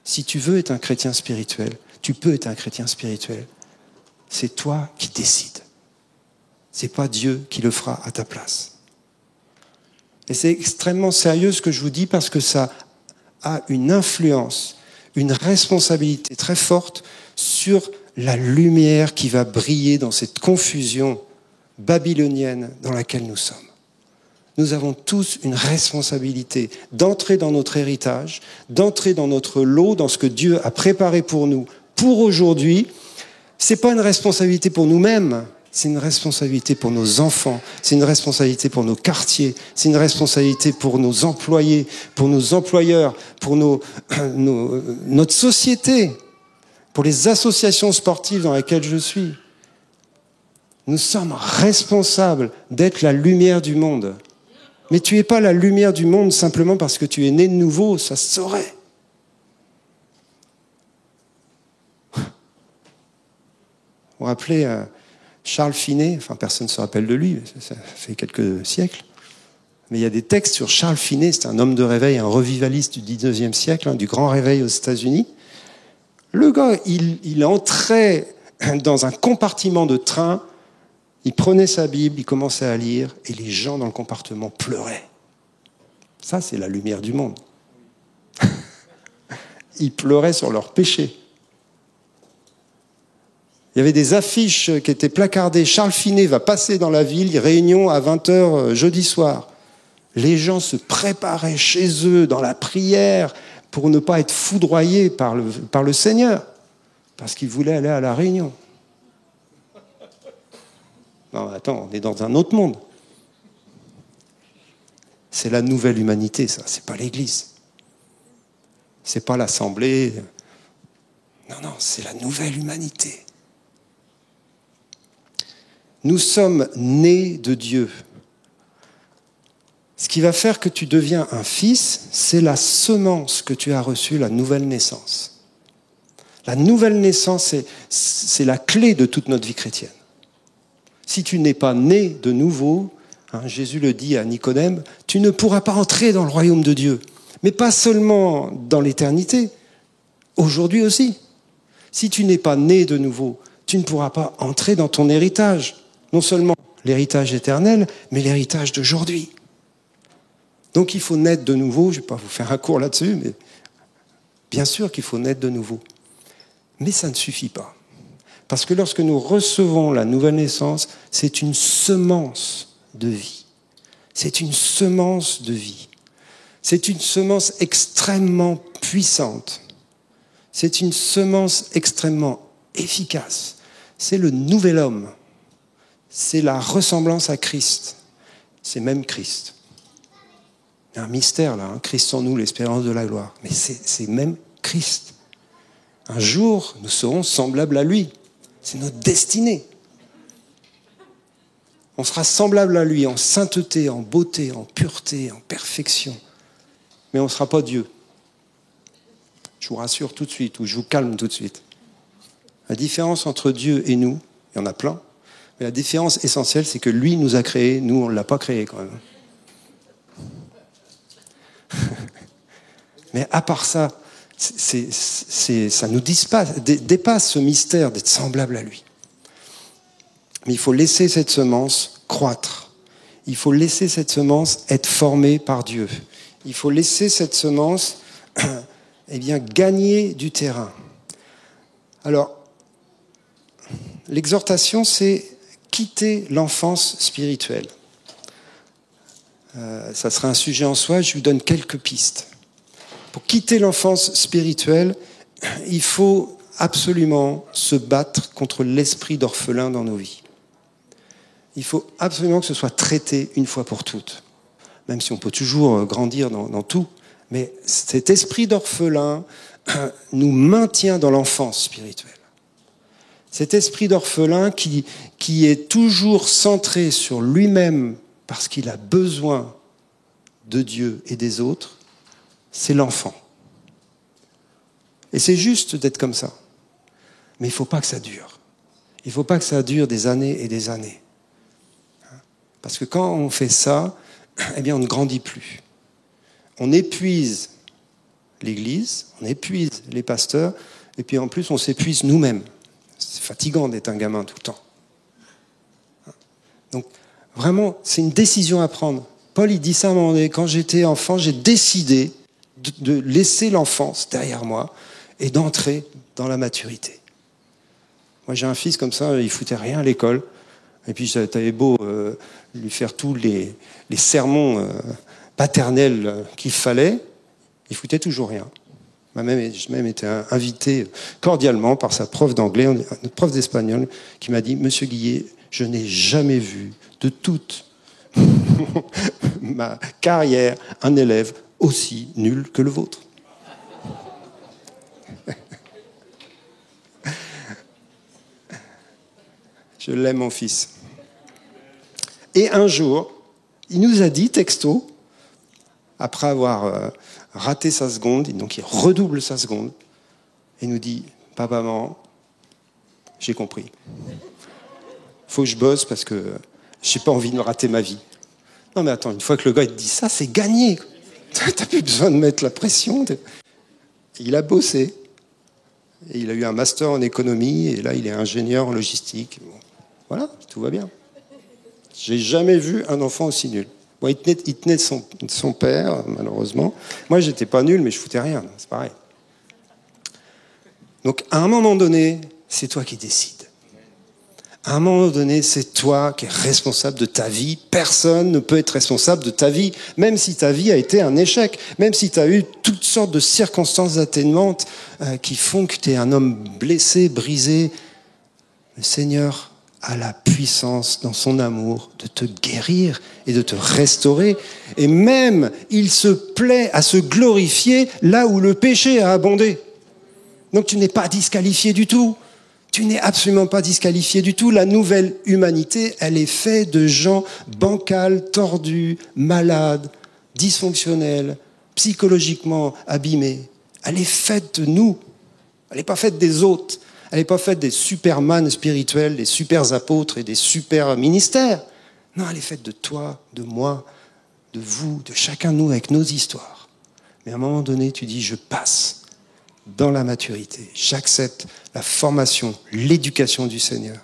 Si tu veux être un chrétien spirituel, tu peux être un chrétien spirituel. C'est toi qui décides. C'est pas Dieu qui le fera à ta place. Et c'est extrêmement sérieux ce que je vous dis parce que ça a une influence, une responsabilité très forte sur la lumière qui va briller dans cette confusion babylonienne dans laquelle nous sommes. Nous avons tous une responsabilité d'entrer dans notre héritage, d'entrer dans notre lot, dans ce que Dieu a préparé pour nous pour aujourd'hui. C'est pas une responsabilité pour nous-mêmes, c'est une responsabilité pour nos enfants, c'est une responsabilité pour nos quartiers, c'est une responsabilité pour nos employés, pour nos employeurs, pour nos, notre société, pour les associations sportives dans lesquelles je suis. Nous sommes responsables d'être la lumière du monde. Mais tu n'es pas la lumière du monde simplement parce que tu es né de nouveau, ça se saurait. Vous vous rappelez, euh, Charles Finet, enfin personne ne se rappelle de lui, ça fait quelques siècles, mais il y a des textes sur Charles Finet, c'est un homme de réveil, un revivaliste du 19e siècle, hein, du grand réveil aux États-Unis. Le gars, il, il entrait dans un compartiment de train, il prenait sa Bible, il commençait à lire, et les gens dans le compartiment pleuraient. Ça, c'est la lumière du monde. ils pleuraient sur leurs péchés. Il y avait des affiches qui étaient placardées. Charles Finet va passer dans la ville, réunion à 20h euh, jeudi soir. Les gens se préparaient chez eux dans la prière pour ne pas être foudroyés par le, Seigneur, parce qu'ils voulaient aller à la réunion. Non, attends, on est dans un autre monde. C'est la nouvelle humanité, ça, c'est pas l'Église. C'est pas l'Assemblée. Non, non, c'est la nouvelle humanité. Nous sommes nés de Dieu. Ce qui va faire que tu deviens un fils, c'est la semence que tu as reçue, la nouvelle naissance. La nouvelle naissance, c'est la clé de toute notre vie chrétienne. Si tu n'es pas né de nouveau, hein, Jésus le dit à Nicodème, tu ne pourras pas entrer dans le royaume de Dieu. Mais pas seulement dans l'éternité, aujourd'hui aussi. Si tu n'es pas né de nouveau, tu ne pourras pas entrer dans ton héritage non seulement l'héritage éternel, mais l'héritage d'aujourd'hui. Donc il faut naître de nouveau, je ne vais pas vous faire un cours là-dessus, mais bien sûr qu'il faut naître de nouveau. Mais ça ne suffit pas. Parce que lorsque nous recevons la nouvelle naissance, c'est une semence de vie. C'est une semence de vie. C'est une semence extrêmement puissante. C'est une semence extrêmement efficace. C'est le nouvel homme c'est la ressemblance à Christ. C'est même Christ. Il y a un mystère là, hein. Christ en nous, l'espérance de la gloire. Mais c'est même Christ. Un jour, nous serons semblables à lui. C'est notre destinée. On sera semblable à lui en sainteté, en beauté, en pureté, en perfection. Mais on ne sera pas Dieu. Je vous rassure tout de suite, ou je vous calme tout de suite. La différence entre Dieu et nous, il y en a plein, mais la différence essentielle, c'est que lui nous a créés, nous, on ne l'a pas créé quand même. mais à part ça, ça nous dépasse, dépasse ce mystère d'être semblable à lui. Mais il faut laisser cette semence croître. Il faut laisser cette semence être formée par Dieu. Il faut laisser cette semence eh bien, gagner du terrain. Alors, l'exhortation, c'est quitter l'enfance spirituelle. Euh, ça sera un sujet en soi, je vous donne quelques pistes. Pour quitter l'enfance spirituelle, il faut absolument se battre contre l'esprit d'orphelin dans nos vies il faut absolument que ce soit traité une fois pour toutes. Même si on peut toujours euh, grandir dans, tout, mais cet esprit d'orphelin nous maintient dans l'enfance spirituelle. Cet esprit d'orphelin qui, est toujours centré sur lui-même parce qu'il a besoin de Dieu et des autres, c'est l'enfant. Et c'est juste d'être comme ça. Mais il ne faut pas que ça dure. Il ne faut pas que ça dure des années et des années. Parce que quand on fait ça, eh bien, on ne grandit plus. On épuise l'Église, on épuise les pasteurs, et puis en plus, on s'épuise nous-mêmes. C'est fatigant d'être un gamin tout le temps. Donc, vraiment, c'est une décision à prendre. Paul, il dit ça à un moment donné, quand j'étais enfant, j'ai décidé de laisser l'enfance derrière moi et d'entrer dans la maturité. Moi, j'ai un fils comme ça, il foutait rien à l'école. Et puis, t'avais beau euh, lui faire tous les, sermons euh, paternels euh, qu'il fallait, il foutait toujours rien. J'ai même été invité cordialement par sa prof d'anglais, notre prof d'espagnol, qui m'a dit Monsieur Guillet, je n'ai jamais vu de toute ma carrière un élève aussi nul que le vôtre. Je l'aime, mon fils. Et un jour, il nous a dit, texto, après avoir euh, raté sa seconde, donc il redouble sa seconde, et nous dit, papa, maman, j'ai compris. Faut que je bosse parce que j'ai pas envie de rater ma vie. Non mais attends, une fois que le gars te dit ça, c'est gagné. T'as plus besoin de mettre la pression. Il a bossé. Il a eu un master en économie et là il est ingénieur en logistique. Voilà, tout va bien. J'ai jamais vu un enfant aussi nul. Il tenait, de son, père, malheureusement. Moi, j'étais pas nul, mais je foutais rien. C'est pareil. Donc, à un moment donné, c'est toi qui décides. À un moment donné, c'est toi qui es responsable de ta vie. Personne ne peut être responsable de ta vie, même si ta vie a été un échec, même si tu as eu toutes sortes de circonstances atténuantes euh, qui font que tu es un homme blessé, brisé. Le Seigneur a la puissance dans son amour de te guérir et de te restaurer. Et même, il se plaît à se glorifier là où le péché a abondé. Donc tu n'es pas disqualifié du tout. Tu n'es absolument pas disqualifié du tout. La nouvelle humanité, elle est faite de gens bancals, tordus, malades, dysfonctionnels, psychologiquement abîmés. Elle est faite de nous. Elle n'est pas faite des autres. Elle n'est pas faite des superman spirituels, des super apôtres et des super ministères. Non, elle est faite de toi, de moi, de vous, de chacun de nous avec nos histoires. Mais à un moment donné, tu dis, je passe dans la maturité. J'accepte la formation, l'éducation du Seigneur.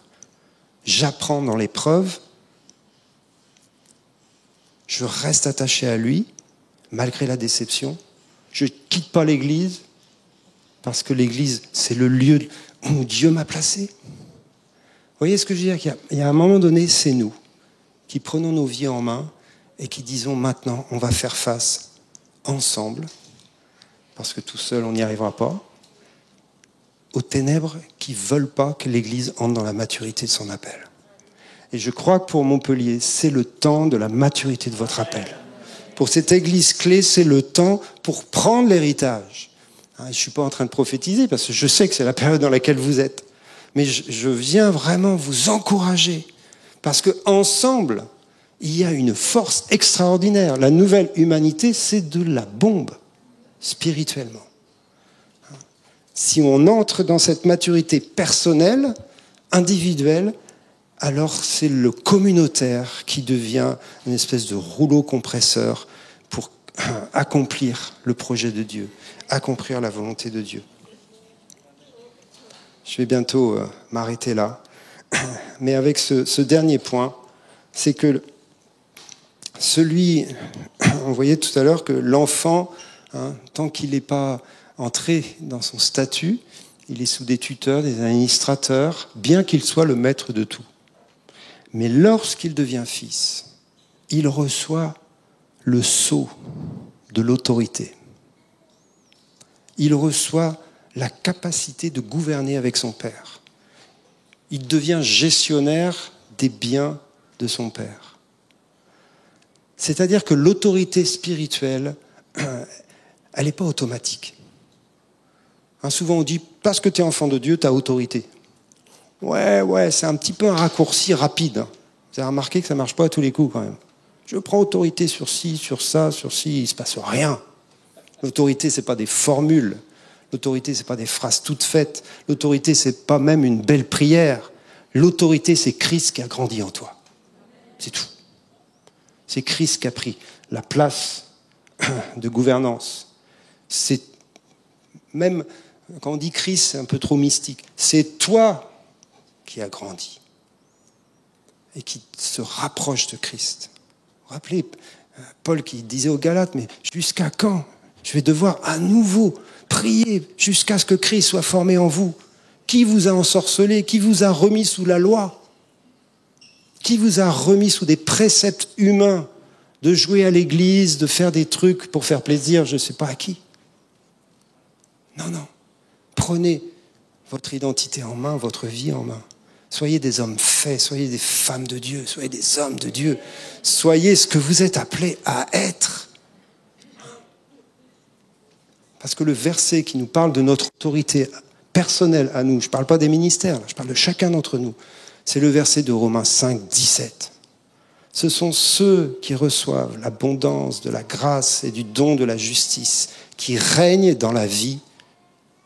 J'apprends dans l'épreuve. Je reste attaché à lui, malgré la déception. Je ne quitte pas l'Église, parce que l'Église, c'est le lieu où Dieu m'a placé. Vous voyez ce que je veux dire? Il y a un moment donné, c'est nous qui prenons nos vies en main et qui disons maintenant, on va faire face ensemble, parce que tout seul, on n'y arrivera pas, aux ténèbres qui veulent pas que l'Église entre dans la maturité de son appel. Et je crois que pour Montpellier, c'est le temps de la maturité de votre appel. Pour cette Église clé, c'est le temps pour prendre l'héritage je ne suis pas en train de prophétiser parce que je sais que c'est la période dans laquelle vous êtes. Mais je, viens vraiment vous encourager Parce que ensemble, il y a une force extraordinaire. La nouvelle humanité, c'est de la bombe, spirituellement. Si on entre dans cette maturité personnelle, individuelle, alors c'est le communautaire qui devient une espèce de rouleau compresseur accomplir le projet de Dieu, accomplir la volonté de Dieu. Je vais bientôt euh, m'arrêter là. Mais avec ce, dernier point, c'est que celui, on voyait tout à l'heure que l'enfant, hein, tant qu'il n'est pas entré dans son statut, il est sous des tuteurs, des administrateurs, bien qu'il soit le maître de tout. Mais lorsqu'il devient fils, il reçoit le sceau de l'autorité. Il reçoit la capacité de gouverner avec son père. Il devient gestionnaire des biens de son père. C'est-à-dire que l'autorité spirituelle, elle n'est pas automatique. Hein, souvent on dit, parce que tu es enfant de Dieu, tu as autorité. Ouais, ouais, c'est un petit peu un raccourci rapide. Vous avez remarqué que ça ne marche pas à tous les coups quand même. Je prends autorité sur ci, sur ça, sur ci, il ne se passe rien. L'autorité, ce n'est pas des formules. L'autorité, ce n'est pas des phrases toutes faites. L'autorité, ce n'est pas même une belle prière. L'autorité, c'est Christ qui a grandi en toi. C'est tout. C'est Christ qui a pris la place de gouvernance. C'est même quand on dit Christ, c'est un peu trop mystique. C'est toi qui a grandi et qui se rapproche de Christ. Rappelez euh, Paul qui disait aux Galates, mais jusqu'à quand Je vais devoir à nouveau prier jusqu'à ce que Christ soit formé en vous? Qui vous a ensorcelé? Qui vous a remis sous la loi? Qui vous a remis sous des préceptes humains de jouer à l'église, de faire des trucs pour faire plaisir, je ne sais pas à qui? Non, non. Prenez votre identité en main, votre vie en main. Soyez des hommes soyez des femmes de Dieu, soyez des hommes de Dieu. Soyez ce que vous êtes appelés à être. Parce que le verset qui nous parle de notre autorité personnelle à nous, je ne parle pas des ministères, je parle de chacun d'entre nous, c'est le verset de Romains 5, 17. Ce sont ceux qui reçoivent l'abondance de la grâce et du don de la justice, qui règnent dans la vie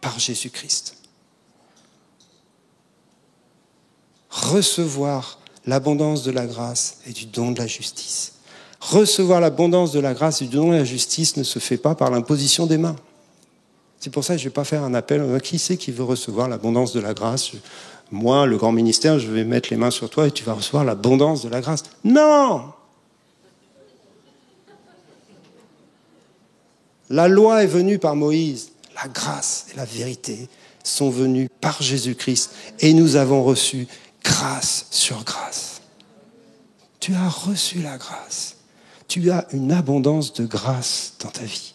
par Jésus-Christ. Recevoir l'abondance de la grâce et du don de la justice. Recevoir l'abondance de la grâce et du don de la justice ne se fait pas par l'imposition des mains. C'est pour ça que je ne vais pas faire un appel. Qui c'est qui veut recevoir l'abondance de la grâce? Moi, le grand ministère, je vais mettre les mains sur toi et tu vas recevoir l'abondance de la grâce. Non La loi est venue par Moïse la grâce et la vérité sont venues par Jésus-Christ et nous avons reçu grâce sur grâce. Tu as reçu la grâce. Tu as une abondance de grâce dans ta vie.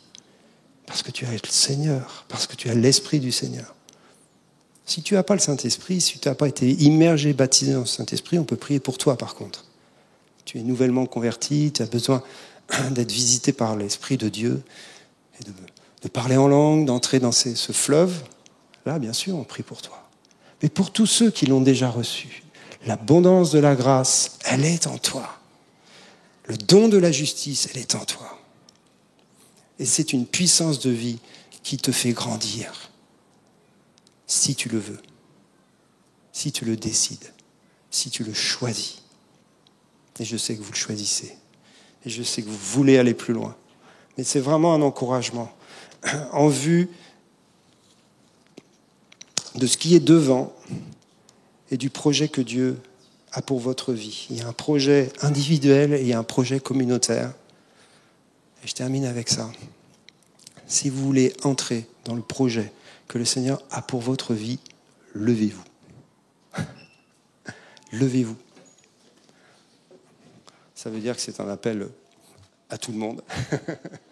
Parce que tu as le Seigneur, parce que tu as l'Esprit du Seigneur. Si tu n'as pas le Saint-Esprit, si tu n'as pas été immergé, baptisé dans le Saint-Esprit, on peut prier pour toi par contre. Tu es nouvellement converti, tu as besoin d'être visité par l'Esprit de Dieu de parler en langue, d'entrer dans ce fleuve, là, bien sûr, on prie pour toi. Mais pour tous ceux qui l'ont déjà reçu, l'abondance de la grâce, elle est en toi. Le don de la justice, elle est en toi. Et c'est une puissance de vie qui te fait grandir, si tu le veux, si tu le décides, si tu le choisis. Et je sais que vous le choisissez. Et je sais que vous voulez aller plus loin. Mais c'est vraiment un encouragement en vue de ce qui est devant et du projet que Dieu a pour votre vie. Il y a un projet individuel et un projet communautaire. Et je termine avec ça. Si vous voulez entrer dans le projet que le Seigneur a pour votre vie, levez-vous. levez-vous. Ça veut dire que c'est un appel à tout le monde.